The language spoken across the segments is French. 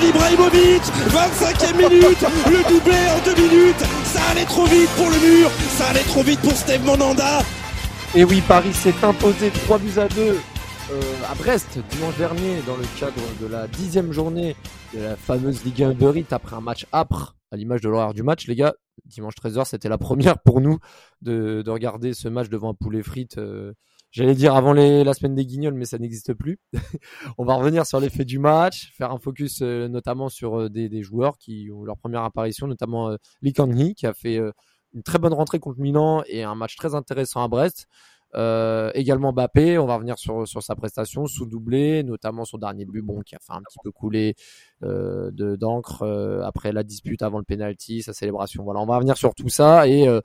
Zlatan Ibrahimovic 25e minute Le doublé en deux minutes. Ça allait trop vite pour le mur Ça allait trop vite pour Steve Monanda. Et oui, Paris s'est imposé 3 buts à 2 euh, à Brest dimanche dernier dans le cadre de la dixième journée de la fameuse Ligue 1 Uber Eats après un match âpre à l'image de l'horaire du match les gars. Dimanche 13h c'était la première pour nous de, de, regarder ce match devant un poulet frites euh, j'allais dire avant les, la semaine des guignols mais ça n'existe plus. On va revenir sur l'effet du match faire un focus euh, notamment sur des, des, joueurs qui ont leur première apparition notamment Lee Kang-hee qui a fait une très bonne rentrée contre Milan et un match très intéressant à Brest euh, également Mbappé, on va revenir sur, sur sa prestation sous doublé, notamment son dernier but, bon, qui a fait un petit peu couler euh, de d'encre euh, après la dispute avant le penalty, sa célébration. Voilà, on va revenir sur tout ça et, euh,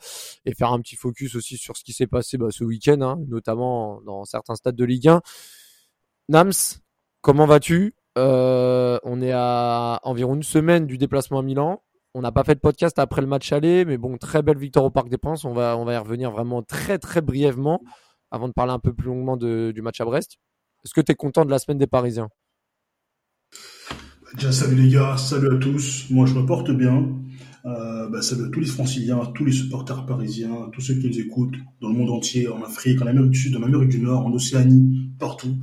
et faire un petit focus aussi sur ce qui s'est passé bah, ce week-end, hein, notamment dans certains stades de Ligue 1. Nams, comment vas-tu? On est à environ une semaine du déplacement à Milan. On n'a pas fait de podcast après le match aller, mais bon, très belle victoire au Parc des Princes. On va, y revenir vraiment très, très brièvement avant de parler un peu plus longuement du match à Brest. Est-ce que tu es content de la semaine des Parisiens? Déjà, salut les gars, salut à tous. Moi, je me porte bien. Euh, bah, salut à tous les franciliens, tous les supporters parisiens, tous ceux qui nous écoutent dans le monde entier, en Afrique, en Amérique du Sud, en Amérique du Nord, en Océanie, partout.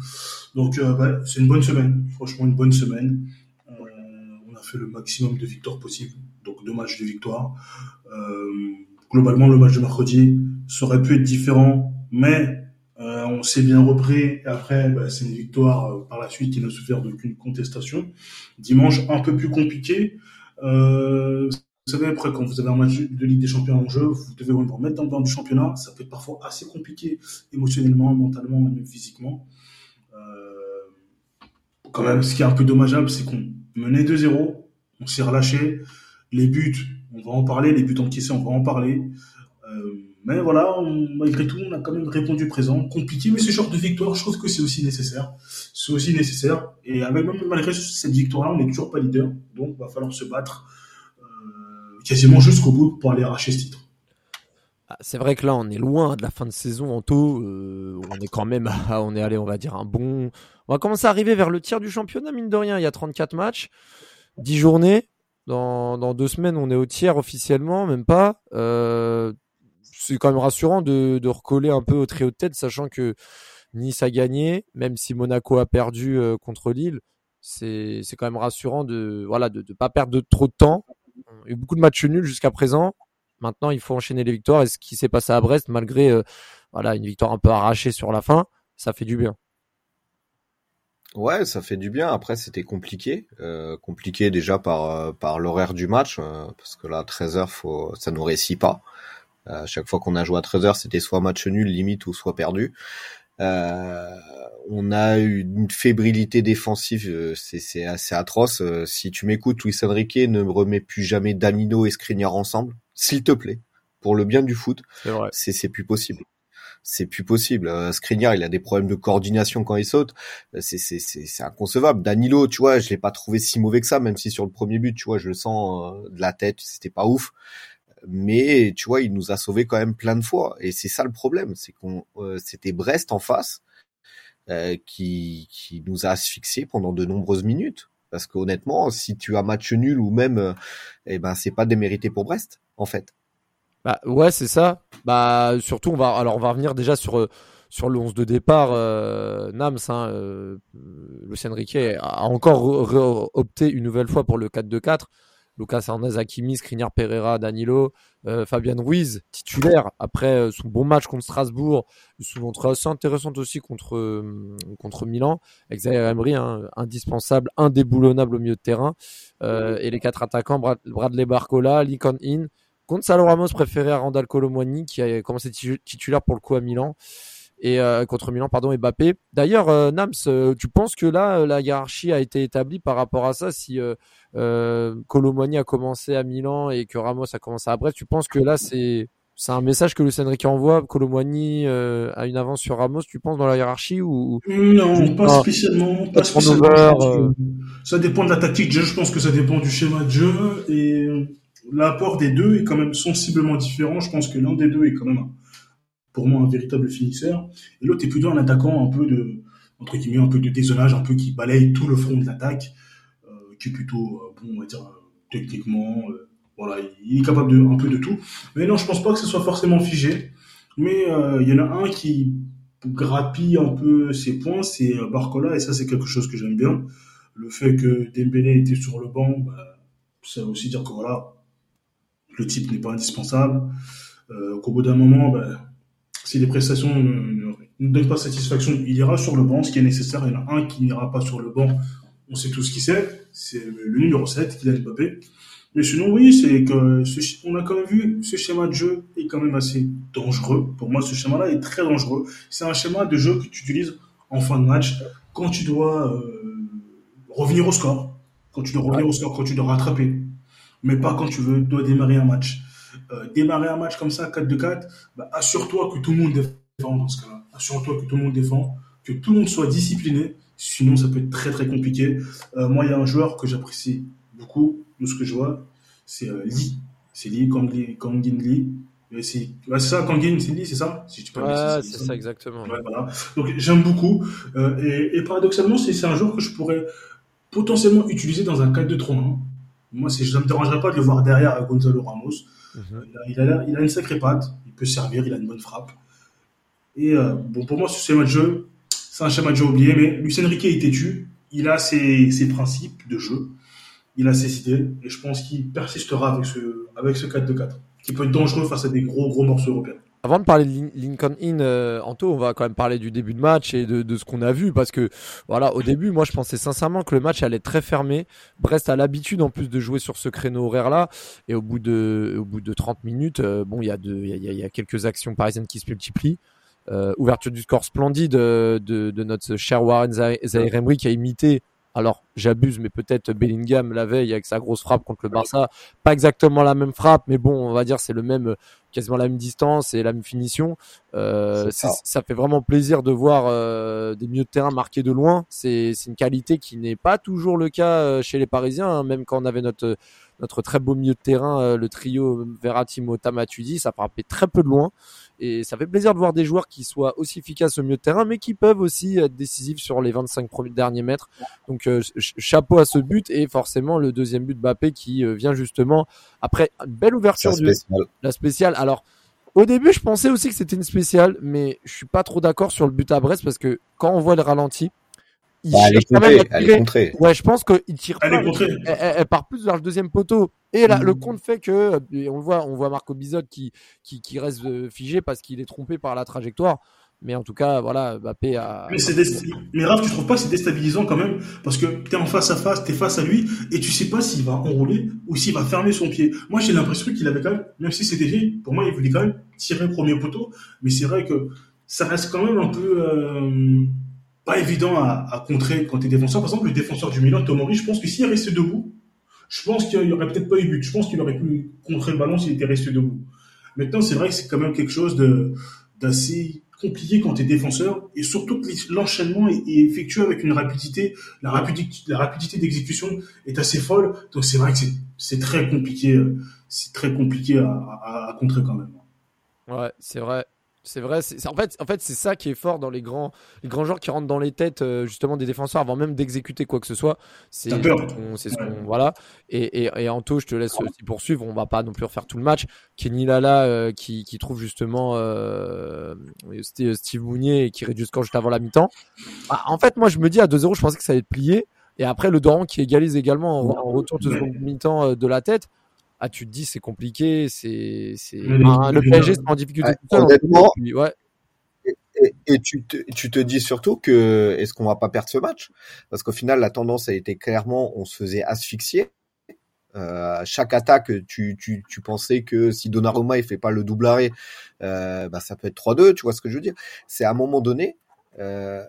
Donc, euh, bah, c'est une bonne semaine. Franchement, une bonne semaine. Euh, on a fait le maximum de victoires possibles donc deux matchs de victoire. Euh, globalement, le match de mercredi ça aurait pu être différent, mais euh, on s'est bien repris. Et après, bah, c'est une victoire euh, par la suite qui n'a souffert d'aucune contestation. Dimanche, un peu plus compliqué. Vous savez, après, quand vous avez un match de Ligue des Champions en jeu, vous devez vous remettre dans du championnat. Ça peut être parfois assez compliqué émotionnellement, mentalement, même physiquement. Quand même, ce qui est un peu dommageable, c'est qu'on menait 2-0, on s'est relâché. Les buts, on va en parler. Les buts encaissés, on va en parler. Euh, mais voilà, malgré tout, on a quand même répondu présent. Compliqué, mais ce genre de victoire, je trouve que c'est aussi nécessaire. C'est aussi nécessaire. Et avec, même malgré cette victoire-là, on n'est toujours pas leader. Donc, il va falloir se battre euh, quasiment jusqu'au bout pour aller arracher ce titre. Ah, c'est vrai que là, on est loin de la fin de saison en taux. Euh, on est quand même, on est allé, on va dire, un bon. On va commencer à arriver vers le tiers du championnat, mine de rien. Il y a 34 matchs, 10 journées. Dans, dans deux semaines, on est au tiers officiellement, même pas. Euh, c'est quand même rassurant de, recoller un peu au trio de tête, sachant que Nice a gagné, même si Monaco a perdu euh, contre Lille. C'est, quand même rassurant de voilà de ne pas perdre trop de temps. Y a eu beaucoup de matchs nuls jusqu'à présent. Maintenant, il faut enchaîner les victoires. Et ce qui s'est passé à Brest, malgré euh, voilà une victoire un peu arrachée sur la fin, ça fait du bien. Ouais, ça fait du bien. Après, c'était compliqué, euh, compliqué déjà par euh, par l'horaire du match, euh, parce que là, 13 h faut, ça nous réussit pas. Euh, chaque fois qu'on a joué à 13 h c'était soit match nul limite ou soit perdu. on a eu une fébrilité défensive, c'est assez atroce. si tu m'écoutes, Luis Enrique, ne me remets plus jamais Danilo et Skriniar ensemble, s'il te plaît, pour le bien du foot. C'est c'est plus possible c'est plus possible. Euh, il a des problèmes de coordination quand il saute. Euh, c'est c'est c'est inconcevable. Danilo, tu vois, je l'ai pas trouvé si mauvais que ça, même si sur le premier but, tu vois, je le sens euh, de la tête, c'était pas ouf. Mais tu vois, il nous a sauvé quand même plein de fois. Et c'est ça le problème, c'est qu'on euh, c'était Brest en face qui qui nous a asphyxiés pendant de nombreuses minutes. Parce qu'honnêtement, si tu as match nul ou même, eh ben c'est pas démérité pour Brest en fait. Bah ouais, c'est ça. Bah surtout on va alors on va revenir déjà sur euh, sur le 11 de départ euh, Nams hein, euh, Lucien Riquet a encore opté une nouvelle fois pour le 4-2-4. Lucas Hernandez, Hakimi, Skriniar Pereira, Danilo, euh, Fabian Ruiz, titulaire après euh, son bon match contre Strasbourg, entrée assez intéressante aussi contre contre Milan. Xavier Emery, hein, indispensable, indéboulonnable au milieu de terrain. et les quatre attaquants, Bradley Barcola, Lincoln In, Gonzalo Ramos préféré à Randall Colomwani qui a commencé titulaire pour le coup à Milan et euh, contre Milan pardon et Mbappé. D'ailleurs euh, Nams, euh, tu penses que là la hiérarchie a été établie par rapport à ça si euh, Colomwani a commencé à Milan et que Ramos a commencé à Brest, tu penses que là c'est c'est un message que Lucien Enrique envoie. Euh, a une avance sur Ramos, tu penses, dans la hiérarchie ou Non, pas spécialement. Pas spécialement. Ça dépend de la tactique de jeu. Je pense que ça dépend du schéma de jeu et l'apport des deux est quand même sensiblement différent. Je pense que l'un des deux est quand même, pour moi, un véritable finisseur et l'autre est plutôt un attaquant un peu de entre guillemets un peu de dézonage, un peu qui balaye tout le front de l'attaque, euh, qui est plutôt bon, on va dire techniquement voilà, il est capable de un peu de tout. Mais non, je pense pas que ce soit forcément figé. Mais euh, il y en a un qui grappille un peu ses points, c'est Barcola, et ça c'est quelque chose que j'aime bien. Le fait que Dembélé était sur le banc, bah, ça veut aussi dire que voilà, le type n'est pas indispensable. Euh, qu'au bout d'un moment, bah, si les prestations ne, ne, donnent pas satisfaction, il ira sur le banc, ce qui est nécessaire. Il y en a un qui n'ira pas sur le banc, on sait tout ce qu'il sait, c'est le numéro 7, Kylian Mbappé. Mais sinon, oui, c'est que on a quand même vu ce schéma de jeu est quand même assez dangereux. Pour moi, ce schéma-là est très dangereux. C'est un schéma de jeu que tu utilises en fin de match quand tu dois euh, revenir au score, quand tu dois revenir au score, quand tu dois rattraper, mais pas quand tu veux dois démarrer un match. Euh, démarrer un match comme ça, 4 de 4, bah, assure-toi que tout le monde défend dans ce cas-là. Assure-toi que tout le monde défend, que tout le monde soit discipliné. Sinon, ça peut être très très compliqué. Euh, moi, il y a un joueur que j'apprécie beaucoup, de ce que je vois, c'est euh, Lee. C'est Lee, Kangin Lee. C'est ça, Kangin, c'est Lee, c'est ça? Si tu Ouais, c'est ça, exactement. voilà. Donc j'aime beaucoup. Euh, et, et, paradoxalement, c'est un joueur que je pourrais potentiellement utiliser dans un 4-2-3-1. Moi, ça ne me dérangerait pas de le voir derrière Gonzalo Ramos. Mhm. il, a, il, a, une sacrée patte, il peut servir, il a une bonne frappe. Et euh, bon, pour moi, ce schéma de jeu, c'est un schéma de jeu oublié, mais Lucien Riquet est têtu. Il a ses, ses principes de jeu il a ses idées et je pense qu'il persistera avec ce, avec ce 4-2-4 qui peut être dangereux face à des gros gros morceaux européens. Avant de parler de Lincoln Inn, euh, Anto, on va quand même parler du début de match et de, de ce qu'on a vu parce que voilà, au début, moi, je pensais sincèrement que le match allait être très fermé. Brest a l'habitude en plus de jouer sur ce créneau horaire-là et au bout de, au bout de 30 minutes, euh, bon, il y a de, il y y a, quelques actions parisiennes qui se multiplient. Euh, ouverture du score splendide de, de, de notre cher Warren Zaire Emery qui a imité alors j'abuse, mais peut-être Bellingham la veille avec sa grosse frappe contre le Barça, pas exactement la même frappe, mais bon, on va dire c'est le même, quasiment la même distance et la même finition. Euh, ça. fait vraiment plaisir de voir euh, des milieux de terrain marqués de loin. C'est une qualité qui n'est pas toujours le cas euh, chez les Parisiens, hein. même quand on avait notre notre très beau milieu de terrain, le trio Verratti, Mota, Matuidi, ça frappait très peu de loin. Et ça fait plaisir de voir des joueurs qui soient aussi efficaces au milieu de terrain, mais qui peuvent aussi être décisifs sur les 25 premiers derniers mètres. Donc euh, chapeau à ce but et forcément le deuxième but de Mbappé qui euh, vient justement après une belle ouverture du la spéciale. Alors au début, je pensais aussi que c'était une spéciale, mais je suis pas trop d'accord sur le but à Brest parce que quand on voit le ralenti, il bah, elle, est elle est contrée. Ouais, je pense qu'il tire elle pas. Elle, elle, part plus vers le deuxième poteau. Et là, le mm. compte fait que, on le voit, on voit Marco Bizot qui, qui, qui reste euh, figé parce qu'il est trompé par la trajectoire. Mais en tout cas, voilà, Mbappé a. Mais, c'est mais Raph, tu trouves pas que c'est déstabilisant quand même? Parce que tu es en face à face, tu es face à lui, et tu sais pas s'il va enrouler ou s'il va fermer son pied. Moi, j'ai l'impression qu'il avait quand même, même si c'était fait, pour moi, il voulait quand même tirer le premier poteau. Mais c'est vrai que ça reste quand même un peu. Euh pas évident à, à contrer quand tu es défenseur. Par exemple, le défenseur du Milan, Tomori, je pense que s'il restait debout, je pense qu'il y aurait peut-être pas eu but. Je pense qu'il aurait pu contrer le ballon s'il était resté debout. Maintenant, c'est vrai que c'est quand même quelque chose de d'assez compliqué quand tu es défenseur et surtout que l'enchaînement est, effectué avec une rapidité, la rapidité, la rapidité d'exécution est assez folle. Donc c'est vrai que c'est très compliqué, c'est très compliqué à, à, à contrer quand même. Ouais, c'est vrai. C'est vrai, c'est en fait, en fait, c'est ça qui est fort dans les grands, les grands joueurs qui rentrent dans les têtes euh, justement des défenseurs avant même d'exécuter quoi que ce soit. C'est ce qu'on, voilà. Et, et, et, Anto, je te laisse aussi poursuivre. On va pas non plus refaire tout le match. Kenny Lala euh, qui, qui trouve justement euh, Steve Mounier et qui réduit le score juste avant la mi-temps. Bah, en fait, moi, je me dis à 2-0, je pensais que ça allait être plié. Et après, le Doran qui égalise également en, retour de seconde mi-temps euh, de la tête ah tu te dis c'est compliqué, c'est c'est le PSG c'est en difficulté ouais. Et, tu, te, tu te dis surtout que est-ce qu'on va pas perdre ce match? Parce qu'au final la tendance a été clairement on se faisait asphyxier. Euh, chaque attaque, tu, tu, tu pensais que si Donnarumma il fait pas le double arrêt, euh, bah ça peut être 3-2, tu vois ce que je veux dire? C'est à un moment donné, euh,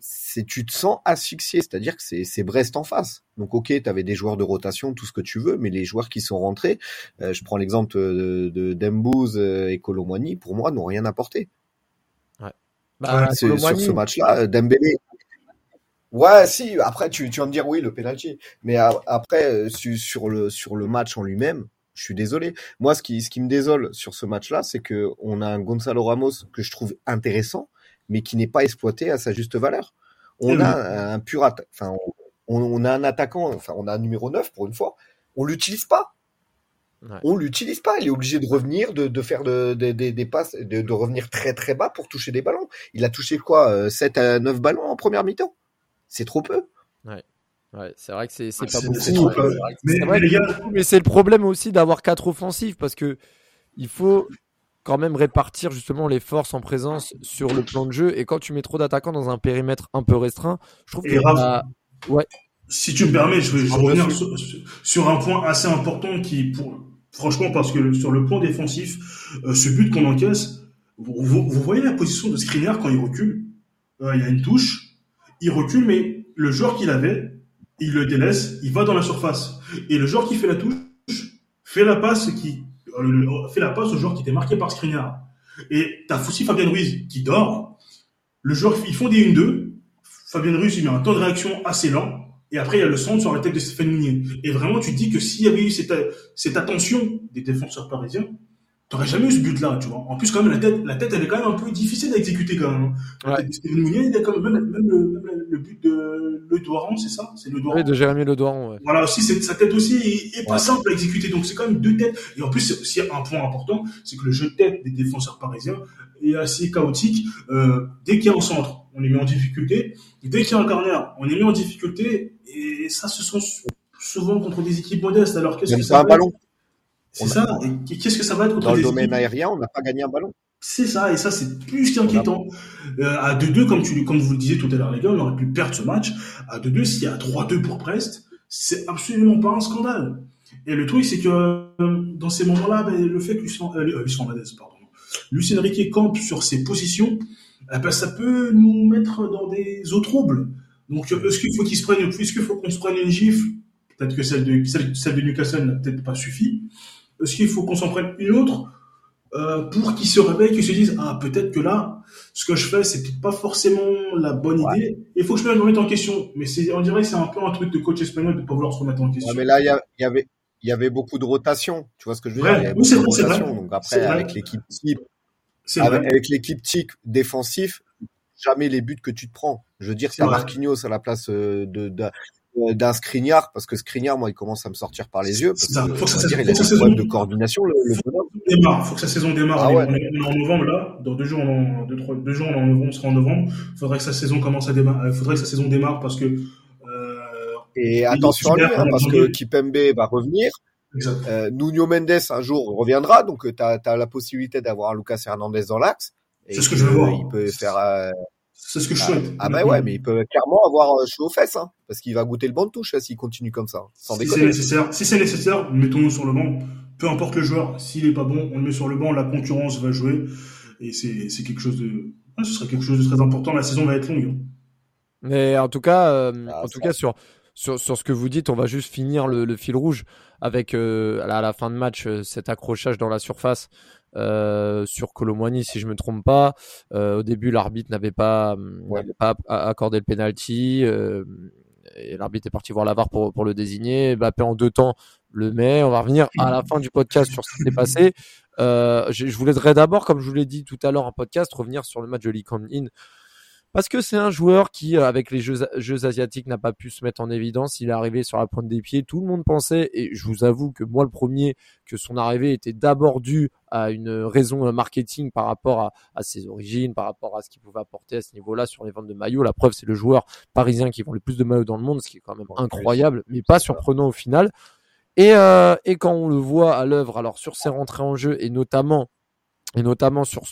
c'est tu te sens asphyxié, c'est-à-dire que c'est, c'est Brest en face. Donc ok, tu avais des joueurs de rotation, tout ce que tu veux, mais les joueurs qui sont rentrés, euh, je prends l'exemple de, de Dembouz euh, et Colomwani, pour moi, n'ont rien apporté. Ouais. Bah, sur ce match-là, Dembélé. Ouais, si. Après, tu, tu vas me dire oui, le penalty. Mais après, sur le sur le match en lui-même, je suis désolé. Moi, ce qui ce qui me désole sur ce match-là, c'est que on a un Gonzalo Ramos que je trouve intéressant, mais qui n'est pas exploité à sa juste valeur. On a un pur enfin on, a un attaquant, enfin on a un numéro 9 pour une fois, on l'utilise pas. Ouais. On l'utilise pas. Il est obligé de revenir, de, de faire de, de, des passes, de, de, revenir très très bas pour toucher des ballons. Il a touché quoi 7 euh, à 9 ballons en première mi-temps? C'est trop peu. Ouais. Ouais, c'est vrai que c'est c'est pas beaucoup. Trop peu. Mais, mais c'est le problème aussi d'avoir quatre offensifs parce que il faut quand même répartir justement les forces en présence sur le plan de jeu. Et quand tu mets trop d'attaquants dans un périmètre un peu restreint, je trouve que. ouais. Si tu me permets, je vais, revenir sur, un point assez important qui, pour, franchement, parce que sur le plan défensif, euh, ce but qu'on encaisse, vous, voyez la position de Skriniar quand il recule? Euh, il y a une touche, il recule, mais le joueur qu'il avait, il le délaisse, il va dans la surface. Et le joueur qui fait la touche fait la passe qui fait la passe au joueur qui était marqué par Skriniar. Et t'as aussi Fabien Ruiz qui dort. Le joueur, ils font des 1-2. Fabien Ruiz, il met un temps de réaction assez lent. Et après, il y a le centre sur la tête de Stéphane Mounier. Et vraiment, tu dis que s'il y avait eu cette attention des défenseurs parisiens, t'aurais jamais eu ce but-là, tu vois. En plus, quand même, la tête, la tête, elle est quand même un peu difficile à exécuter, quand même. Hein. Ouais. Stéphane Mounier, il a quand même, même, le, le, but de Le Doiran, c'est ça? C'est Le Doiran. Oui, de Jérémy Le Doiran, ouais. Voilà, aussi, sa tête aussi est, est pas simple à exécuter. Donc, c'est quand même deux têtes. Et en plus, c'est aussi un point important, c'est que le jeu de tête des défenseurs parisiens est assez chaotique. Euh, dès qu'il y a un centre, on les met en difficulté. Dès qu'il y a un corner, on les met en difficulté. Et ça, ce sont souvent contre des équipes modestes. Alors, qu'est-ce que ça un ballon. C'est ça. Et qu'est-ce que ça va être Dans le domaine aérien, on n'a pas gagné un ballon. C'est ça, et ça c'est plus qu'inquiétant. Euh, à 2-2, comme tu, comme vous le disiez tout à l'heure les gars, on aurait pu perdre ce match. À 2-2, s'il y a 3-2 pour Brest, c'est absolument pas un scandale. Et le truc, c'est que euh, dans ces moments-là, ben, le fait que Lucien, euh, Lucien pardon, Lucien Riquet campe sur ses positions, ben, ça peut nous mettre dans des eaux troubles. Donc, est-ce qu'il faut qu'il se prenne, est-ce qu'il faut qu'on se prenne une gifle? Peut-être que celle de, celle, celle de Newcastle n'a peut-être pas suffi. Est-ce qu'il faut qu'on s'en prenne une autre euh, pour qu'ils se réveillent, qu'ils se disent ah peut-être que là, ce que je fais, c'est peut-être pas forcément la bonne idée. Il faut que je me remette en question. Mais c'est, on dirait, que c'est un peu un truc de coach espagnol de pas vouloir se remettre en question. mais là, il y, avait, il y avait beaucoup de rotation. Tu vois ce que je veux dire? Oui, c'est vrai, c'est vrai. Donc après, avec l'équipe type, avec, avec l'équipe type défensif, jamais les buts que tu te prends. Je veux dire, c'est Marquinhos à la place euh, de, de, d'un Skriniar parce que Skriniar moi il commence à me sortir par les yeux parce que, faut que ça, dire, il a des problèmes de coordination le, le démarre. Faut que sa saison démarre. Ah ouais. on, est, en novembre là. Dans deux jours on, deux, trois, deux jours on, en novembre, on sera en novembre. Faudrait que sa saison commence à démarrer faudrait que sa saison démarre parce que euh, et attention à lui hein, parce que Kipembe va revenir. Euh, Nuno Mendes un jour reviendra donc tu as, as, la possibilité d'avoir Lucas Hernandez dans l'axe. C'est ce que je veux voir. il peut faire euh, c'est ce que je ah, souhaite. Ah, bah ouais, mais il peut clairement avoir euh, chaud aux fesses, hein, parce qu'il va goûter le banc de touche s'il continue comme ça. Sans si c'est nécessaire, si c'est nécessaire, mettons-nous sur le banc. Peu importe le joueur, s'il est pas bon, on le met sur le banc, la concurrence va jouer, et c'est c'est quelque chose de, ce serait quelque chose de très important. La saison va être longue. Mais en tout cas, euh, ah, en tout cas sur sur, sur ce que vous dites, on va juste finir le, le fil rouge avec euh, à la fin de match euh, cet accrochage dans la surface euh, sur Colomwani, si je me trompe pas. Euh, au début, l'arbitre n'avait pas, ouais. pas accordé le penalty. Euh, et l'arbitre est parti voir la VAR pour, pour le désigner. Mbappé en deux temps le met. On va revenir à la fin du podcast sur ce qui s'est passé. Je, je voudrais d'abord, comme je vous l'ai dit tout à l'heure en podcast, revenir sur le match de Lee In parce que c'est un joueur qui, euh, avec les jeux, jeux asiatiques, n'a pas pu se mettre en évidence. Il est arrivé sur la pointe des pieds. Tout le monde pensait, et je vous avoue que moi le premier, que son arrivée était d'abord due à une raison euh, marketing par rapport à, à ses origines, par rapport à ce qu'il pouvait apporter à ce niveau-là sur les ventes de maillots. La preuve, c'est le joueur parisien qui vend le plus de maillots dans le monde, ce qui est quand même incroyable, mais pas surprenant au final. Et, euh, et quand on le voit à l'œuvre, alors sur ses rentrées en jeu et notamment et notamment sur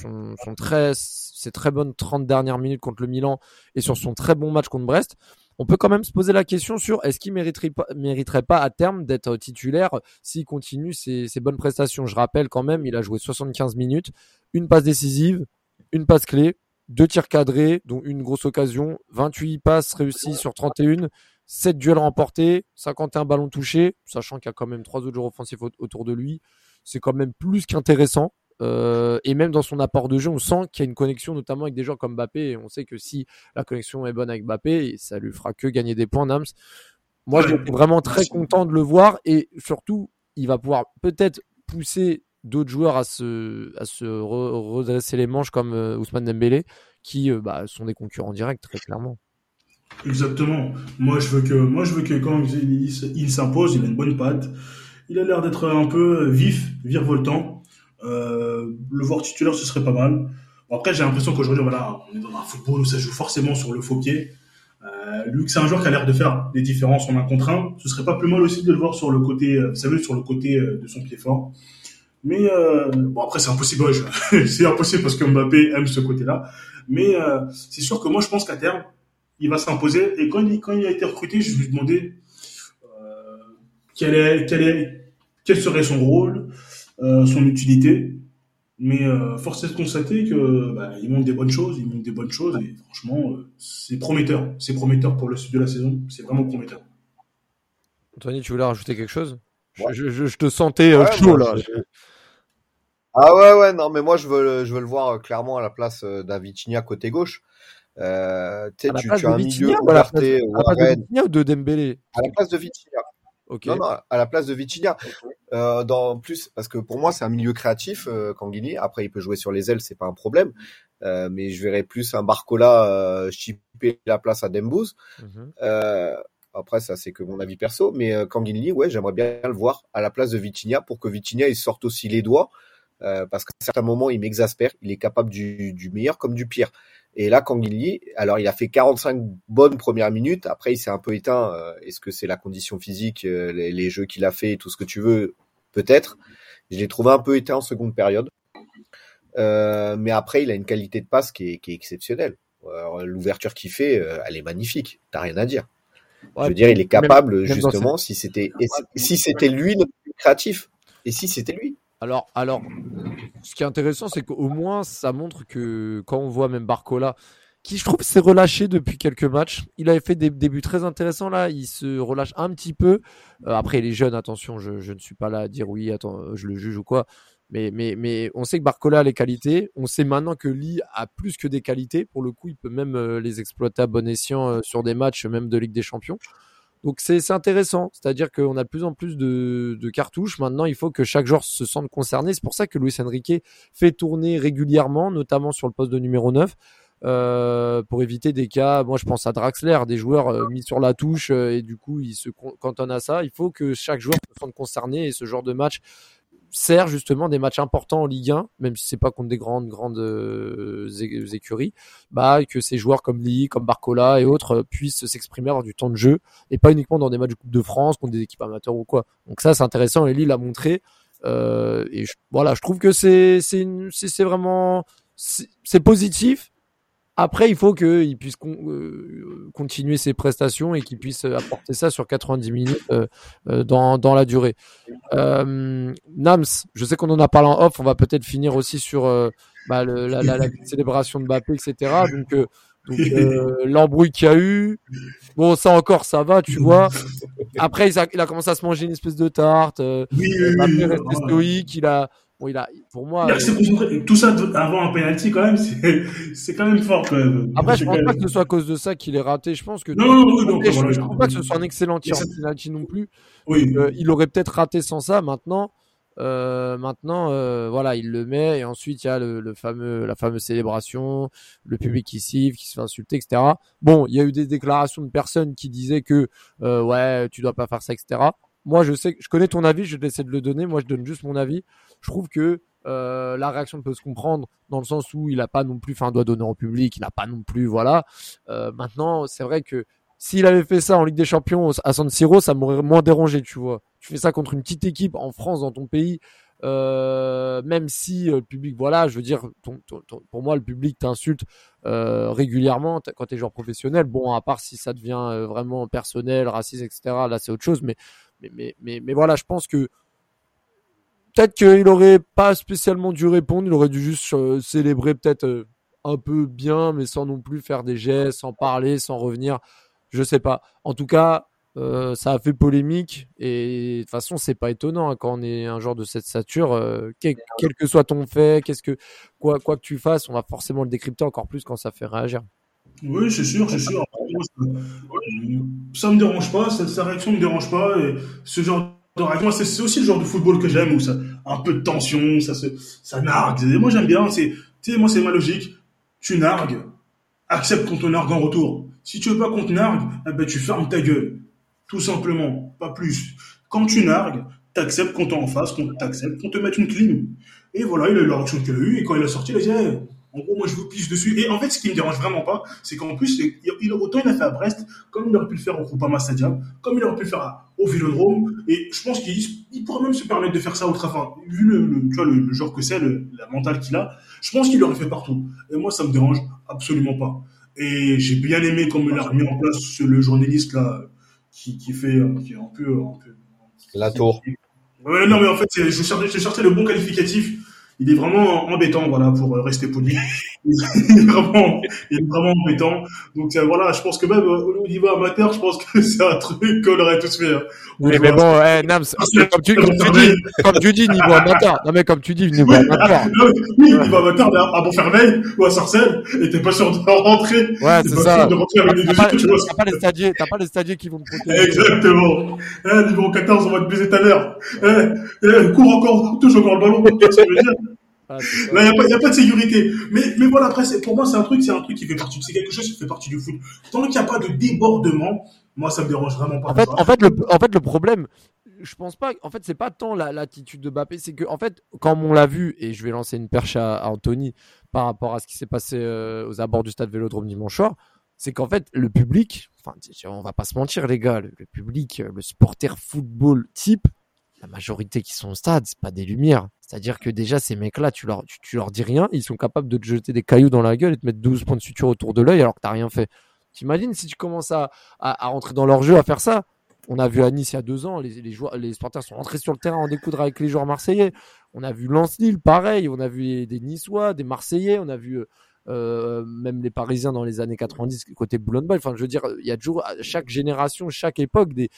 son, très ses très bonnes 30 dernières minutes contre le Milan et sur son très bon match contre Brest, on peut quand même se poser la question sur est-ce qu'il mériterait pas, mériterait pas à terme d'être titulaire s'il continue ses, ses, bonnes prestations? Je rappelle quand même, il a joué 75 minutes, une passe décisive, une passe clé, deux tirs cadrés, dont une grosse occasion, 28 passes réussies sur 31, 7 duels remportés, 51 ballons touchés, sachant qu'il y a quand même trois autres joueurs offensifs autour de lui. C'est quand même plus qu'intéressant. Euh, et même dans son apport de jeu, on sent qu'il y a une connexion, notamment avec des joueurs comme Mbappé. Et on sait que si la connexion est bonne avec Mbappé, ça lui fera que gagner des points, Nams. Moi, je suis vraiment très content de le voir. Et surtout, il va pouvoir peut-être pousser d'autres joueurs à se, à se redresser les manches comme euh, Ousmane Dembélé, qui euh, bah, sont des concurrents directs, très clairement. Exactement. Moi, je veux que, moi, je veux que quand il, s'impose, il a une bonne patte. Il a l'air d'être un peu vif, virevoltant. Euh, le voir titulaire, ce serait pas mal. Après, j'ai l'impression qu'aujourd'hui, voilà, on est dans un football où ça joue forcément sur le faux pied. Euh, Luc, c'est un joueur qui a l'air de faire des différences en un contre un. Ce serait pas plus mal aussi de le voir sur le côté, euh, savez, sur le côté euh, de son pied fort. Mais bon, après, c'est impossible. c'est impossible parce que Mbappé aime ce côté-là. Mais c'est sûr que moi, je pense qu'à terme, il va s'imposer. Et quand il, a été recruté, je lui ai demandé quel, est, quel, est, quel serait son rôle, euh, son utilité. Mais euh, force est de constater que bah, il montre des bonnes choses, il montre des bonnes choses et franchement, euh, c'est prometteur. C'est prometteur pour le sud de la saison. C'est vraiment prometteur. Anthony, tu voulais rajouter quelque chose? Je, je, je, te sentais euh, chaud là. Ah ouais ouais non mais moi je veux je veux le voir clairement à la place d'Avicina côté gauche. Euh, tu, tu as un milieu ou à la place, de ou de Dembélé? À la place de Vitinha. Non, non, à la place de Vitinha. Euh, dans plus, parce que pour moi, c'est un milieu créatif, euh, Kanguini. Après, il peut jouer sur les ailes, c'est pas un problème. Euh, mais je verrais plus un Barcola euh, chipper la place à Dembouz. Mhm. euh, après, ça, c'est que mon avis perso. Mais euh, Kanguini, ouais, j'aimerais bien le voir à la place de Vitinha pour que Vitinha, il sorte aussi les doigts. Euh, parce qu'à certains moments, il m'exaspère. Il est capable du, du meilleur comme du pire. Et là, Kanguilly, alors il a fait 45 bonnes premières minutes. Après, il s'est un peu éteint. Euh, est-ce que c'est la condition physique, euh, les, jeux qu'il a fait, tout ce que tu veux, peut-être. Je l'ai trouvé un peu éteint en seconde période. Euh, mais après, il a une qualité de passe qui est, qui est exceptionnelle. L'ouverture qu'il fait, elle est magnifique. T'as rien à dire. Je veux dire, il est capable justement si c'était si c'était lui notre créatif et si c'était lui. Alors, alors, ce qui est intéressant, c'est qu'au moins, ça montre que quand on voit même Barcola, qui je trouve s'est relâché depuis quelques matchs. Il avait fait des débuts très intéressants là, il se relâche un petit peu. Euh, après, les jeunes, attention, je, je, ne suis pas là à dire oui, attends, je le juge ou quoi. Mais, mais, mais on sait que Barcola a les qualités. On sait maintenant que Lee a plus que des qualités. Pour le coup, il peut même euh, les exploiter à bon escient euh, sur des matchs, même de Ligue des Champions. Donc c'est intéressant, c'est-à-dire qu'on a de plus en plus de, cartouches. Maintenant, il faut que chaque joueur se sente concerné. C'est pour ça que Luis Enrique fait tourner régulièrement, notamment sur le poste de numéro 9, euh, pour éviter des cas. Moi, je pense à Draxler, des joueurs euh, mis sur la touche euh, et du coup, ils se cantonnent à ça. Il faut que chaque joueur se sente concerné et ce genre de match sert justement des matchs importants en Ligue 1, même si c'est pas contre des grandes grandes euh, écuries, bah que ces joueurs comme Lee, comme Barcola et autres euh, puissent s'exprimer avoir du temps de jeu et pas uniquement dans des matchs de Coupe de France contre des équipes amateurs ou quoi. Donc ça c'est intéressant et Lee l'a montré euh, et voilà, je trouve que c'est c'est c'est vraiment c'est positif après, il faut qu'il puisse euh, continuer ses prestations et qu'il puisse apporter ça sur 90 minutes euh, euh, dans, dans, la durée. Nams, je sais qu'on en a parlé en off, on va peut-être finir aussi sur bah, le, la, la, la, célébration de Mbappé, etc. Donc, donc l'embrouille qu'il y a eu, bon ça encore ça va, tu vois. Après il a, il a commencé à se manger une espèce de tarte. Oui, oui, Mbappé resté stoïque, il a Bon, il a, pour moi. Euh, tout ça avant un penalty, quand même, c'est quand même fort, quand même. Après, je pense pas que ce soit à cause de ça qu'il est raté. Je pense que. Non, non, non, non, je, pense pas que ce soit un excellent tir en penalty non plus. Oui. Euh, il aurait peut-être raté sans ça. Maintenant, euh, maintenant, euh, voilà, il le met et ensuite il y a le, le, fameux, la fameuse célébration, le public qui siffle, qui se fait insulter, etc. Bon, il y a eu des déclarations de personnes qui disaient que euh, ouais, tu dois pas faire ça, etc. Moi, je sais, je connais ton avis, je vais essayer de le donner. Moi, je donne juste mon avis. Je trouve que euh, la réaction peut se comprendre dans le sens où il a pas non plus fait un doigt d'honneur au public, il n'a pas non plus, voilà. Euh, maintenant, c'est vrai que s'il avait fait ça en Ligue des Champions à San Siro, ça m'aurait moins dérangé, tu vois. Tu fais ça contre une petite équipe en France, dans ton pays, euh, même si euh, le public, voilà, je veux dire, ton, ton, pour moi, le public t'insulte euh, régulièrement quand tu es joueur professionnel. Bon, à part si ça devient euh, vraiment personnel, raciste, etc. Là, c'est autre chose. Mais, mais, mais, mais, mais voilà, je pense que peut-être qu'il aurait pas spécialement dû répondre, il aurait dû juste euh, célébrer peut-être euh, un peu bien, mais sans non plus faire des gestes, sans parler, sans revenir. Je sais pas. En tout cas, euh, ça a fait polémique et de toute façon c'est pas étonnant hein, quand on est un genre de cette stature euh, quel, que soit ton fait qu'est-ce que quoi quoi que tu fasses on va forcément le décrypter encore plus quand ça fait réagir oui c'est sûr c'est sûr. Ça, me dérange pas sa, réaction me dérange pas et ce genre de réaction c'est aussi le genre de football que j'aime où ça un peu de tension ça se ça nargue. Moi j'aime bien c'est tu sais moi c'est ma logique. Tu nargues. Accepte qu'on te nargue en retour. Si tu veux pas qu'on te nargue eh ben tu fermes ta gueule. Tout simplement, pas plus. Quand tu nargues, t'acceptes qu'on t'en fasse, qu'on t'accepte, qu'on te mette une clim. Et voilà, il a eu la réaction qu'il a eu, et quand il a sorti, il a dit, en gros, moi, je vous pisse dessus. Et en fait, ce qui me dérange vraiment pas, c'est qu'en plus, il, autant il a fait à Brest, comme il aurait pu le faire au Groupama Stadium, comme il aurait pu le faire au Vélodrome, et je pense qu'il pourrait même se permettre de faire ça au Trafin. Vu le, tu vois, le, genre que c'est, la mentale qu'il a, je pense qu'il l'aurait fait partout. Et moi, ça me dérange absolument pas. Et j'ai bien aimé comme il a remis en place le journaliste là, qui, qui fait euh, qui est un peu, un peu la tour. Ouais, non mais en fait je cherchais, je cherchais le bon qualificatif il est vraiment embêtant, voilà, pour euh, rester poli. il est vraiment, il est vraiment embêtant. Donc euh, voilà, je pense que même euh, au niveau amateur, je pense que c'est un truc qu'on aurait tous fait. Hein. Oui, mais bon, eh, Nams, comme tu, comme tu dis, comme tu dis, niveau amateur. Non mais comme tu dis, niveau amateur. oui, niveau amateur, mais à Montfermeil ou à Sarcelles, et t'es pas sûr de rentrer. Ouais, c'est ça. De rentrer avec des T'as pas les stadiers, t'as pas les stadiers qui vont te protéger. Exactement. Eh, niveau 14, on va te baiser ta mère. Eh, eh, cours encore, touche encore le ballon. Ah, Là, il n'y a, pas de sécurité. Mais, mais voilà, après, pour moi, c'est un truc, c'est un truc qui fait partie, c'est quelque chose qui fait partie du foot. Tant qu'il n'y a pas de débordement, moi, ça me dérange vraiment pas. En fait, en fait, le, en fait, le problème, je pense pas, en fait, c'est pas tant l'attitude de Mbappé, c'est que, en fait, quand on l'a vu, et je vais lancer une perche à, Anthony par rapport à ce qui s'est passé euh, aux abords du stade Vélodrome dimanche soir, c'est qu'en fait, le public, enfin, on va pas se mentir, les gars, le, le public, le supporter football type, la majorité qui sont au stade, c'est pas des lumières. C'est-à-dire que déjà, ces mecs-là, tu leur, leur dis rien, ils sont capables de te jeter des cailloux dans la gueule et te mettre 12 points de suture autour de l'œil alors que t'as rien fait. T'imagines si tu commences à, à, rentrer dans leur jeu, à faire ça? On a vu à Nice il y a deux ans, les, les, joueurs, les sporteurs sont rentrés sur le terrain en découdre avec les joueurs marseillais. On a vu Lens-Lille, pareil. On a vu des Niçois, des Marseillais. On a vu euh, même les Parisiens dans les années 90 côté Boulogne-Ball. Enfin, je veux dire, il y a toujours chaque génération, chaque époque des,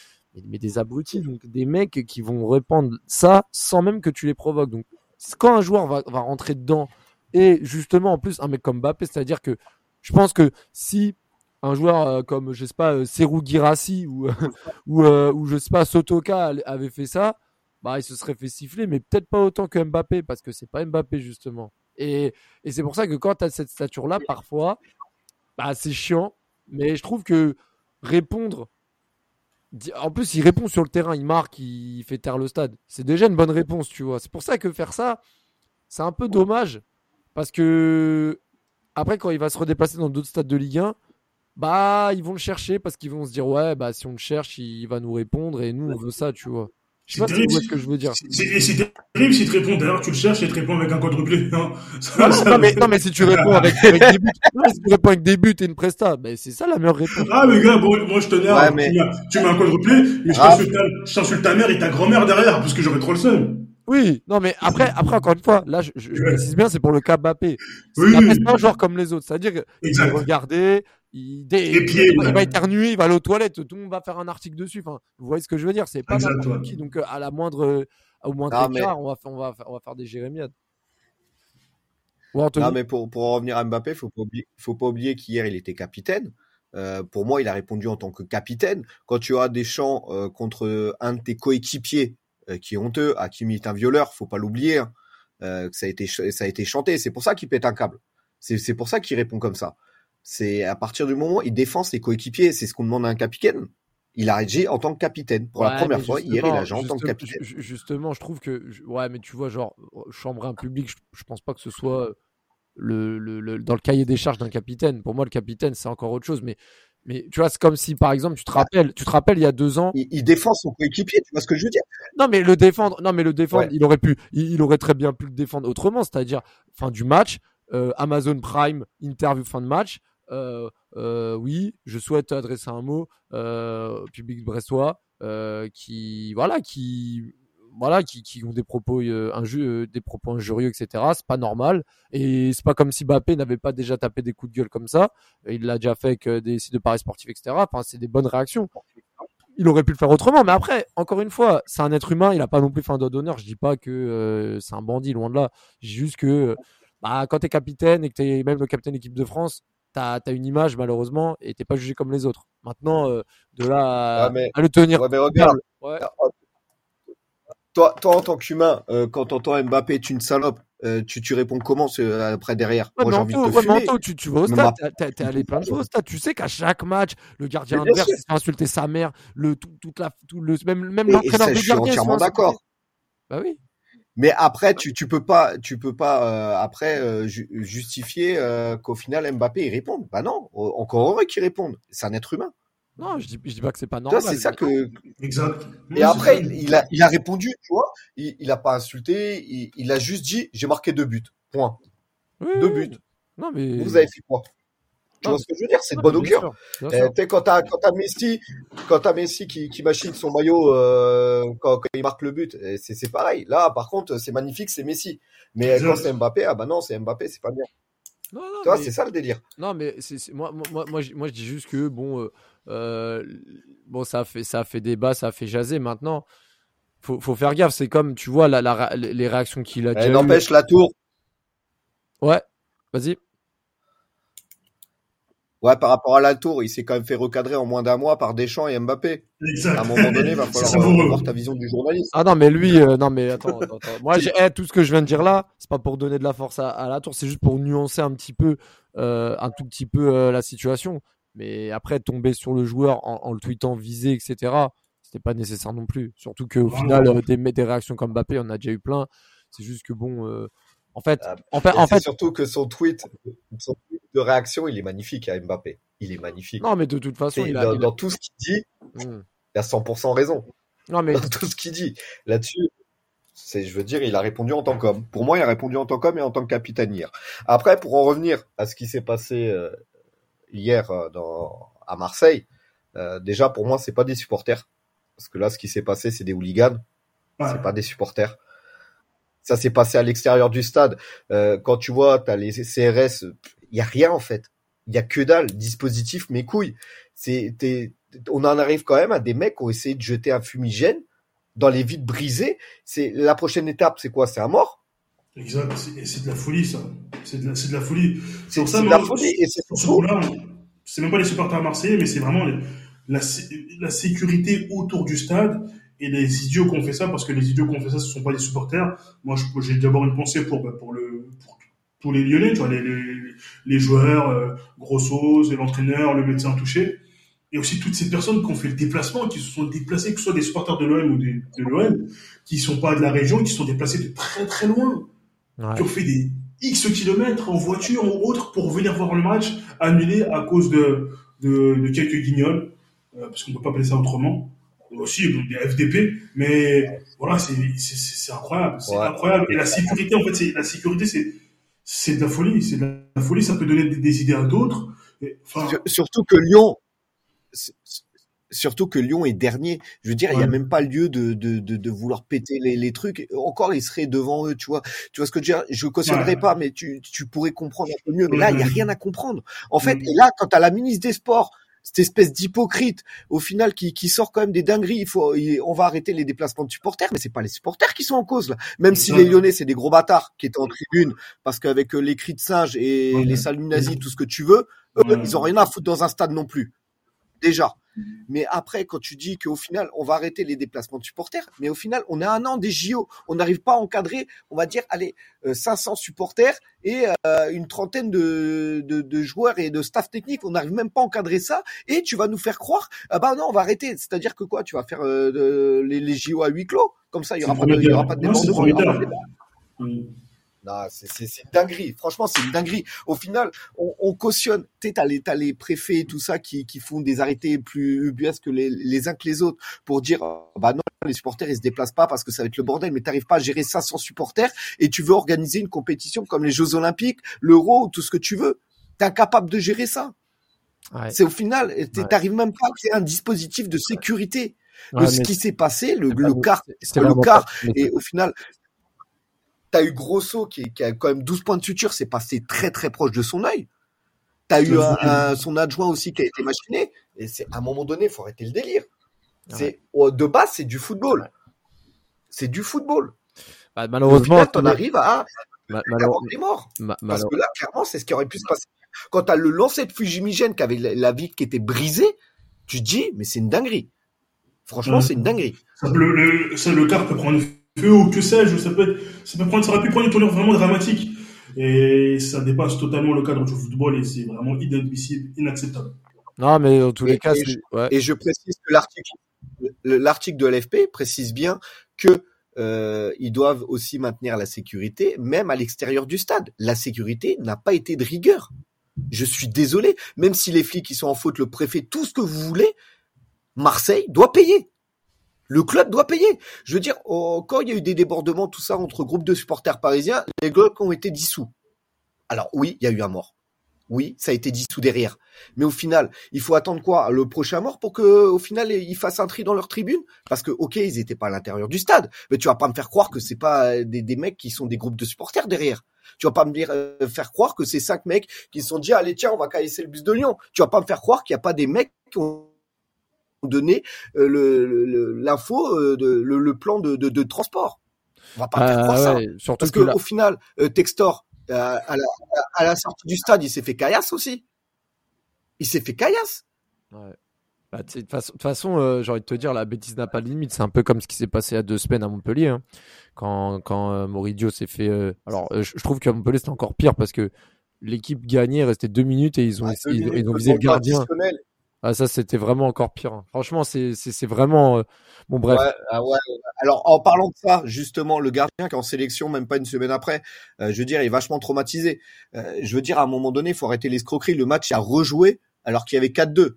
mais des abrutis, donc des mecs qui vont répandre ça sans même que tu les provoques. Donc, quand un joueur va, va rentrer dedans, et justement, en plus, un mec comme Mbappé, c'est-à-dire que je pense que si un joueur euh, comme, je sais pas, euh, Serou Girassi ou, ou, euh, ou, je sais pas, Sotoka avait fait ça, bah, il se serait fait siffler, mais peut-être pas autant que Mbappé, parce que c'est pas Mbappé, justement. Et, c'est pour ça que quand tu as cette stature-là, parfois, bah, c'est chiant, mais je trouve que répondre en plus, il répond sur le terrain, il marque, il fait taire le stade. C'est déjà une bonne réponse, tu vois. C'est pour ça que faire ça, c'est un peu dommage. Parce que, après, quand il va se redéplacer dans d'autres stades de Ligue 1, bah, ils vont le chercher parce qu'ils vont se dire, ouais, bah, si on le cherche, il va nous répondre et nous, on veut ça, tu vois. Je sais pas si tu vois ce que je veux dire. C'est terrible si tu réponds, d'ailleurs, tu le cherches et tu réponds avec un quadruplé. Hein. non, mais, non, mais si tu réponds avec, avec des buts, non, si tu réponds avec des buts et une presta, ben, c'est ça la meilleure réponse. Ah, mais gars, bon, moi, je te nerve, mais... tu, mets, un quadruplé, et je t'insulte ta mère et ta grand-mère derrière, parce que j'aurais trop le seum. Oui, non, mais après, après encore une fois, là, je, je, précise bien, c'est pour le cas Mbappé. Oui. C'est pas un joueur comme les autres. C'est-à-dire qu'il il, il, va éternuer, il va aller aux toilettes, tout le monde va faire un article dessus. Enfin, vous voyez ce que je veux dire C'est pas n'importe qui. Donc, à la moindre, euh, au moindre écart, on va, on va, on va faire des jérémiades. non, mais pour, pour en revenir à Mbappé, faut pas oublier, faut pas oublier qu'hier il était capitaine. Euh, pour moi, il a répondu en tant que capitaine. Quand tu as des chants euh, contre un de tes coéquipiers euh, qui est honteux, Hakimi est un violeur, faut pas l'oublier, hein, euh, que ça a été ça a été chanté. C'est pour ça qu'il pète un câble. C'est pour ça qu'il répond comme ça. C'est à partir du moment où il défend ses coéquipiers, c'est ce qu'on demande à un capitaine. Il a réagi en tant que capitaine. Pour la première fois, hier, il a en tant que capitaine. Justement, je trouve que, ouais, mais tu vois, genre, chambrer un public, je, je pense pas que ce soit le, le, le, dans le cahier des charges d'un capitaine. Pour moi, le capitaine, c'est encore autre chose. Mais mais tu vois, c'est comme si, par exemple, tu te rappelles, tu te rappelles il y a deux ans. Il, défend son coéquipier, tu vois ce que je veux dire? Non, mais le défendre, non, mais le défendre, il aurait pu, il, aurait très bien pu le défendre autrement, c'est-à-dire fin du match, euh, Amazon Prime, interview fin de match. Euh, euh, oui, je souhaite adresser un mot euh, au public brestois qui, voilà, qui voilà, qui, qui ont des propos, euh, inju des propos injurieux, etc. C'est pas normal. Et c'est pas comme si Mbappé n'avait pas déjà tapé des coups de gueule comme ça. Il l'a déjà fait avec des sites de paris sportifs, etc. Enfin, c'est des bonnes réactions il aurait pu le faire autrement. Mais après, encore une fois, c'est un être humain. Il n'a pas non plus fait un doigt d'honneur. Je dis pas que c'est un bandit, loin de là. Je dis juste que bah, quand tu es capitaine et que tu es même le capitaine d'équipe de France, tu as, une image malheureusement et t'es pas jugé comme les autres. Maintenant, euh, de là à, le tenir. Toi, toi, en tant qu'humain, euh, quand t'entends Mbappé est une salope, euh, tu, tu réponds comment après derrière? Moi, j'ai envie de te ouais, tu, tu vas au stade, t'es allé plein de fois au stade. Tu sais qu'à chaque match, le gardien adverse s'est insulté sa mère, le tout, toute la, tout le même même l'entraîneur du gardien. Je suis entièrement d'accord. Bah oui. Mais après, tu, tu peux pas, tu peux pas euh, après euh, justifier euh, qu'au final Mbappé il réponde. Bah non, encore heureux qu'il réponde. C'est un être humain. Non, je dis, je dis pas que c'est pas normal. C'est ça que. Exact. Et après, il a, il a répondu, tu vois. Il, il a pas insulté. Il, il a juste dit, j'ai marqué deux buts. Point. deux buts. Non mais. Vous avez fait quoi? Tu vois ce que je veux dire? C'est de bon augure. Eh, quand t'as quand as Messi, quand t'as Messi qui, qui machine son maillot euh, quand, quand, il marque le but, eh, c'est c'est pareil. Là, par contre, c'est magnifique, c'est Messi. Mais quand c'est Mbappé, ah bah non, c'est Mbappé, c'est pas bien. Non, non, toi, c'est ça le délire. Non, mais c'est moi, moi, moi, je, moi, je dis juste que bon, euh, euh, bon, ça a fait, ça a fait débat, ça a fait jaser. Maintenant, faut, faut faire gaffe. C'est comme, tu vois, la, la, les réactions qu'il a. Elle eh, n'empêche la tour. Ouais, vas-y. Ouais, par rapport à la tour, il s'est quand même fait recadrer en moins d'un mois par Deschamps et Mbappé. Exact. À un moment donné, il va falloir voir ta vision du journaliste. Ah non, mais lui, euh, non mais attends, attends, moi, eh, tout ce que je viens de dire là, c'est pas pour donner de la force à, la tour, c'est juste pour nuancer un petit peu, euh, un tout petit peu euh, la situation. Mais après, tomber sur le joueur en, le tweetant visé, etc., c'était pas nécessaire non plus. Surtout qu'au final, des, des réactions comme Mbappé, on a déjà eu plein. C'est juste que bon, en fait, ah, en fait, en fait, surtout que son tweet, son tweet de réaction, il est magnifique à Mbappé. Il est magnifique. Non, mais de toute façon, il a, dans, tout ce qu'il dit, hmm. il a 100% raison. Non, mais dans tout ce qu'il dit là-dessus, c'est, je veux dire, il a répondu en tant qu'homme. Pour moi, il a répondu en tant qu'homme et en tant que capitaine hier. Après, pour en revenir à ce qui s'est passé euh, hier euh, dans, à Marseille, euh, déjà pour moi, c'est pas des supporters, parce que là, ce qui s'est passé, c'est des hooligans. C'est pas des supporters ça s'est passé à l'extérieur du stade. Euh, quand tu vois, t'as les CRS, il y a rien en fait. Il y a que dalle, dispositif, mes couilles. C'est, on en arrive quand même à des mecs qui ont essayé de jeter un fumigène dans les vides brisées. C'est la prochaine étape, c'est quoi? C'est un mort? Exact. C'est de la folie, ça. C'est de, de, la folie. C'est de la folie. Et c'est c'est même pas les supporters à Marseille, mais c'est vraiment la, la sécurité autour du stade et les idiots qui ont fait ça, parce que les idiots qui ont fait ça, ce sont pas des supporters. Moi, j'ai d'abord une pensée pour, bah, pour, le, pour tous les Lyonnais, tu vois, les, les, les joueurs, euh, Grossos, l'entraîneur, le médecin touché, et aussi toutes ces personnes qui ont fait le déplacement, qui se sont déplacées, que ce soit des supporters de l'OM ou de l'OM, qui sont pas de la région, qui se sont déplacés de très très loin, qui ont fait des X kilomètres en voiture ou autre pour venir voir le match annulé à cause de, de, de quelques guignols, euh, parce qu'on peut pas appeler ça autrement aussi des FDP, mais voilà, c'est incroyable, c'est incroyable. Et la sécurité, en fait, c'est la sécurité, c'est c'est de la folie, c'est de la folie, ça peut donner des, idées à d'autres. Enfin... Surtout que Lyon, surtout que Lyon est dernier. Je veux dire, il n'y a même pas lieu de, de, de, de vouloir péter les, les, trucs. Encore, il serait devant eux, tu vois. Tu vois ce que je veux dire? Je cautionnerai pas, mais tu, tu pourrais comprendre un peu mieux. Mais là, il n'y a rien à comprendre. En fait, et là, quand tu as la ministre des Sports cette espèce d'hypocrite au final qui, qui sort quand même des dingueries. Il faut, on va arrêter les déplacements de supporters, mais c'est pas les supporters qui sont en cause là. Même si les Lyonnais c'est des gros bâtards qui étaient en tribune parce qu'avec euh, les cris de singe et les saluts nazis, tout ce que tu veux, eux, ils ont rien à foutre dans un stade non plus. Déjà. Mais après, quand tu dis qu'au final, on va arrêter les déplacements de supporters, mais au final, on a un an des JO, on n'arrive pas à encadrer, on va dire, allez, 500 euh, supporters et euh, une trentaine de, de, joueurs et de staff technique, on n'arrive même pas à encadrer ça, et tu vas nous faire croire, ah bah non, on va arrêter. C'est-à-dire que quoi, tu vas faire euh, les, les JO à huis clos, comme ça, il y aura pas de, aura pas de non, c'est dinguerie. Franchement, c'est une dinguerie. Au final, on, on cautionne. Tu sais, t'as les, préfets et tout ça qui, qui font des arrêtés plus ubuesques que les, les uns que les autres pour dire, bah non, les supporters, ils se déplacent pas parce que ça va être le bordel, mais t'arrives pas à gérer ça sans supporters et tu veux organiser une compétition comme les Jeux Olympiques, l'Euro, tout ce que tu veux. T'es incapable de gérer ça. C'est au final, t'arrives même pas à créer un dispositif de sécurité ce qui s'est passé, le, le quart, le quart, et au final, t'as eu Grosso qui, qui, a quand même 12 points de suture, c'est passé très très proche de son œil. T'as eu un, son adjoint aussi qui a été machiné, et c'est à un moment donné, faut arrêter le délire. C'est de base, c'est du football. C'est du football. Bah, malheureusement, t'en arrives à malheureusement des morts. Parce que là, clairement, c'est ce qui aurait pu se passer. Quand t'as le lancer de fumigène qui avait la, vie qui était brisée, tu te dis, mais c'est une dinguerie. Franchement, c'est une dinguerie. le, le, le car peut prendre feu ou que sais-je, ça peut ça peut prendre, ça aurait pu prendre une tournure vraiment dramatique. Et ça dépasse totalement le cadre du football et c'est vraiment inadmissible, inacceptable. Non, mais en tous les cas, et je précise que l'article, l'article de l'FP précise bien que euh, ils doivent aussi maintenir la sécurité, même à l'extérieur du stade. La sécurité n'a pas été de rigueur. Je suis désolé, même si les flics qui sont en faute, le préfet, tout ce que vous voulez, Marseille doit payer. Le club doit payer. Je veux dire, quand il y a eu des débordements, tout ça, entre groupes de supporters parisiens, les clubs ont été dissous. Alors oui, il y a eu un mort. Oui, ça a été dissous derrière. Mais au final, il faut attendre quoi? Le prochain mort pour que, au final, ils fassent un tri dans leur tribune? Parce que, ok, ils étaient pas à l'intérieur du stade, mais tu vas pas me faire croire que c'est pas des, des, mecs qui sont des groupes de supporters derrière. Tu vas pas me euh, faire croire que c'est cinq mecs qui se sont dit, allez tiens, on va caisser le bus de Lyon. Tu vas pas me faire croire qu'il y a pas des mecs qui ont donné euh, le l'info, euh, le, le, plan de, de, de, transport. On va pas me faire croire ça. Parce que, au final, Textor, à, la, à, la, sortie du stade, il s'est fait caillasse aussi. Il s'est fait caillasse. Ouais. Bah, de toute façon, euh, j'ai envie de te dire, la bêtise n'a pas de limite. C'est un peu comme ce qui s'est passé il y a deux semaines à Montpellier, hein. quand, quand euh, Moridio s'est fait. Euh, alors, je, trouve qu'à Montpellier c'était encore pire parce que l'équipe gagnait, restait deux minutes et ils ont, ils, ont visé le gardien. Ah, ça, c'était vraiment encore pire. Hein. Franchement, c'est, c'est, vraiment. Euh, bon, bref. Ah ouais, Alors, en parlant de ça, justement, le gardien qui est en sélection, même pas une semaine après, euh, je veux dire, il est vachement traumatisé. Euh, je veux dire, à un moment donné, il faut arrêter l'escroquerie. Le match a rejoué alors qu'il y avait 4-2.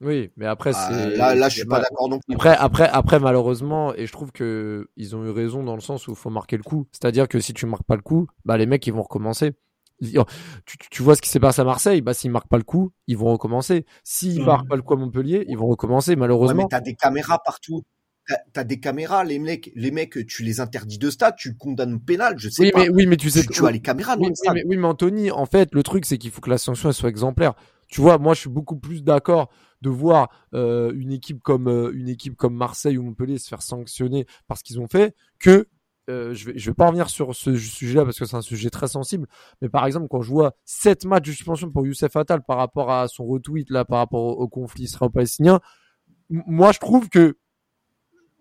Oui, mais après, ah, c'est. Là, là, je suis pas d'accord non plus. Après, après, après, malheureusement, et je trouve que ils ont eu raison dans le sens où il faut marquer le coup. C'est-à-dire que si tu marques pas le coup, bah, les mecs, ils vont recommencer. Tu, vois ce qui s'est passé à Marseille, bah s'ils marquent pas le coup, ils vont recommencer. S'ils marquent pas le coup à Montpellier, ils vont recommencer malheureusement. Ouais, mais t'as des caméras partout. T'as as des caméras, les mecs, les mecs, tu les interdis de stade, tu condamnes pénal, je sais oui, pas. Mais, oui, mais tu sais, tu, as les caméras. Oui, mais, oui, mais Anthony, en fait, le truc c'est qu'il faut que la sanction elle soit exemplaire. Tu vois, moi je suis beaucoup plus d'accord de voir euh, une équipe comme euh, une équipe comme Marseille ou Montpellier se faire sanctionner parce qu'ils ont fait que euh, je vais je vais pas revenir sur ce sujet-là parce que c'est un sujet très sensible. Mais par exemple, quand je vois sept matchs de suspension pour Youssef Attal par rapport à son retweet là, par rapport au, conflit israélo-palestinien, moi je trouve que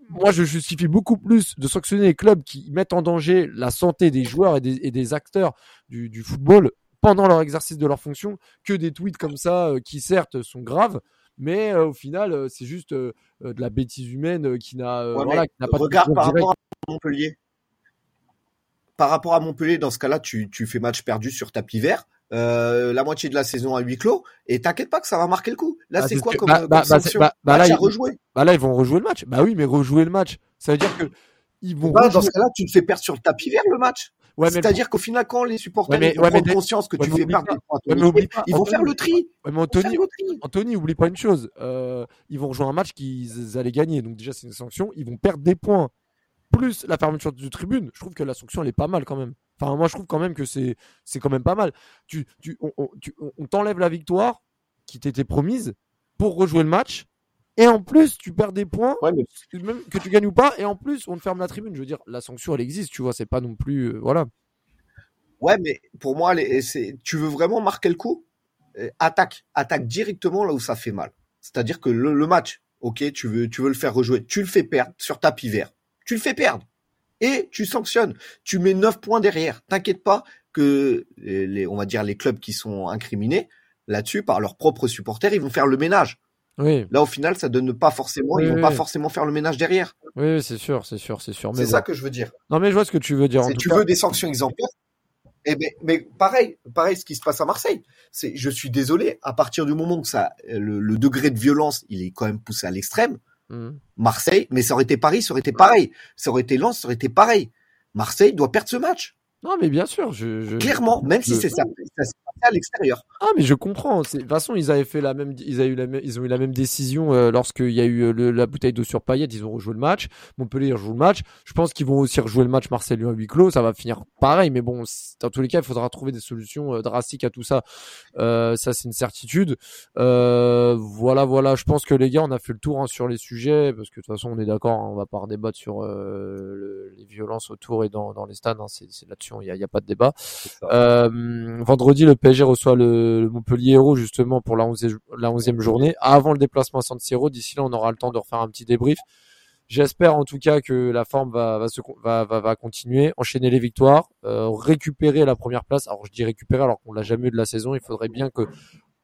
moi je justifie beaucoup plus de sanctionner les clubs qui mettent en danger la santé des joueurs et des, et des acteurs du, du, football pendant leur exercice de leur fonction que des tweets comme ça euh, qui certes sont graves mais euh, au final c'est juste de la bêtise humaine qui n'a voilà, pas regarde par rapport à Montpellier par rapport à Montpellier, dans ce cas-là, tu, tu fais match perdu sur tapis vert. Euh, la moitié de la saison à huis clos et t'inquiète pas que ça va marquer le coup. Là, ah, c'est quoi comme, bah, bah, bah, bah là, ils, rejouer. Bah là, ils vont rejouer le match. Bah oui, mais rejouer le match, ça veut dire que ils vont. Dans ce cas-là, tu te fais perdre sur le tapis vert le match. Ouais, C'est-à-dire qu'au final, quand les supporters ouais, mais, prendre conscience que tu fais perdre ils vont faire le tri. mais Anthony, Anthony, oublie pas une chose. Euh, ils vont rejouer un match qu'ils allaient gagner. Donc déjà, c'est une sanction. Ils vont perdre des points plus la fermeture de tribune, je trouve que la sanction elle est pas mal quand même. Enfin, moi je trouve quand même que c'est c'est quand même pas mal. Tu, tu, on, t'enlève la victoire qui t'était promise pour rejouer le match. Et en plus, tu perds des points, même que tu gagnes ou pas, et en plus, on te ferme la tribune. Je veux dire, la sanction, elle existe, tu vois, c'est pas non plus. Euh, voilà. Ouais, mais pour moi, c'est, tu veux vraiment marquer le coup? Euh, Attaque. Attaque directement là où ça fait mal. C'est-à-dire que le, le, match, ok, tu veux, tu veux le faire rejouer, tu le fais perdre sur tapis vert tu le fais perdre. Et tu sanctionnes. Tu mets 9 points derrière. T'inquiète pas que les, on va dire les clubs qui sont incriminés là-dessus par leurs propres supporters, ils vont faire le ménage. Oui. Là, au final, ça donne pas forcément, ils vont pas forcément faire le ménage derrière. Oui, c'est sûr, c'est sûr, c'est sûr. C'est ça que je veux dire. Non, mais je vois ce que tu veux dire. Si tu veux des sanctions exemplaires. Eh ben, mais pareil, pareil, ce qui se passe à Marseille. C'est, je suis désolé, à partir du moment où ça, le degré de violence, il est quand même poussé à l'extrême. Mhm. Marseille, mais ça aurait été Paris, ça aurait été pareil. Ça aurait été Lens, ça aurait été pareil. Marseille doit perdre ce match. Non, mais bien sûr. Je, Clairement, même si c'est ça, à l'extérieur. Ah mais je comprends. De toute façon, ils avaient fait la même, ils, avaient eu la même, ils ont eu la même décision euh, lorsqu'il y a eu euh, la bouteille d'eau sur paillettes. Ils ont rejoué le match. Montpellier rejoue le match. Je pense qu'ils vont aussi rejouer le match Marseille à huis clos. Ça va finir pareil. Mais bon, dans tous les cas, il faudra trouver des solutions euh, drastiques à tout ça. ça, c'est une certitude. voilà, voilà. Je pense que les gars, on a fait le tour hein, sur les sujets parce que de toute façon, on est d'accord. Hein, on va pas débattre sur les violences autour et dans, dans les stades. Hein, c'est là-dessus, il n'y a, a, pas de débat. vendredi, le PSG reçoit le, Montpellier Héros justement pour la 11e, la 11e journée avant le déplacement à San Siro. D'ici là, on aura le temps de refaire un petit débrief. J'espère en tout cas que la forme va, va, se, va, va, va continuer, enchaîner les victoires, euh, récupérer la première place. Alors je dis récupérer alors qu'on l'a jamais eu de la saison. Il faudrait bien que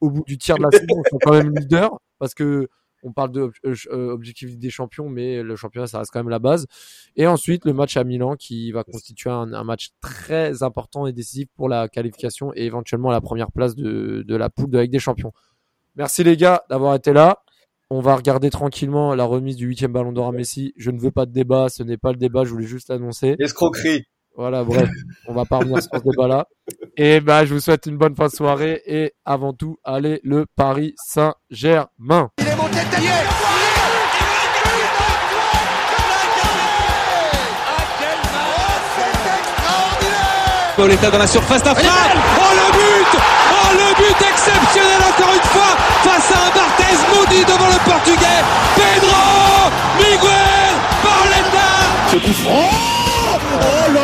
au bout du tiers de la saison, on soit quand même leader parce que on parle de euh, euh, des champions, mais le championnat, ça reste quand même la base. Et ensuite, le match à Milan qui va constituer un, match très important et décisif pour la qualification et éventuellement la première place de, la poule de Ligue des Champions. Merci les gars d'avoir été là. On va regarder tranquillement la remise du huitième ballon d'or à Messi. Je ne veux pas de débat, ce n'est pas le débat, je voulais juste l'annoncer. Escroquerie. Voilà, bref, on va pas revenir sur ce débat-là. Et bah, je vous souhaite une bonne fin de soirée et avant tout, allez le Paris Saint-Germain. Il dans la surface d'affaire. Oh le but Oh le but exceptionnel encore une fois face à un Barthez maudit devant le portugais. Pedro Miguel Paoletta Ce coup franc Oh là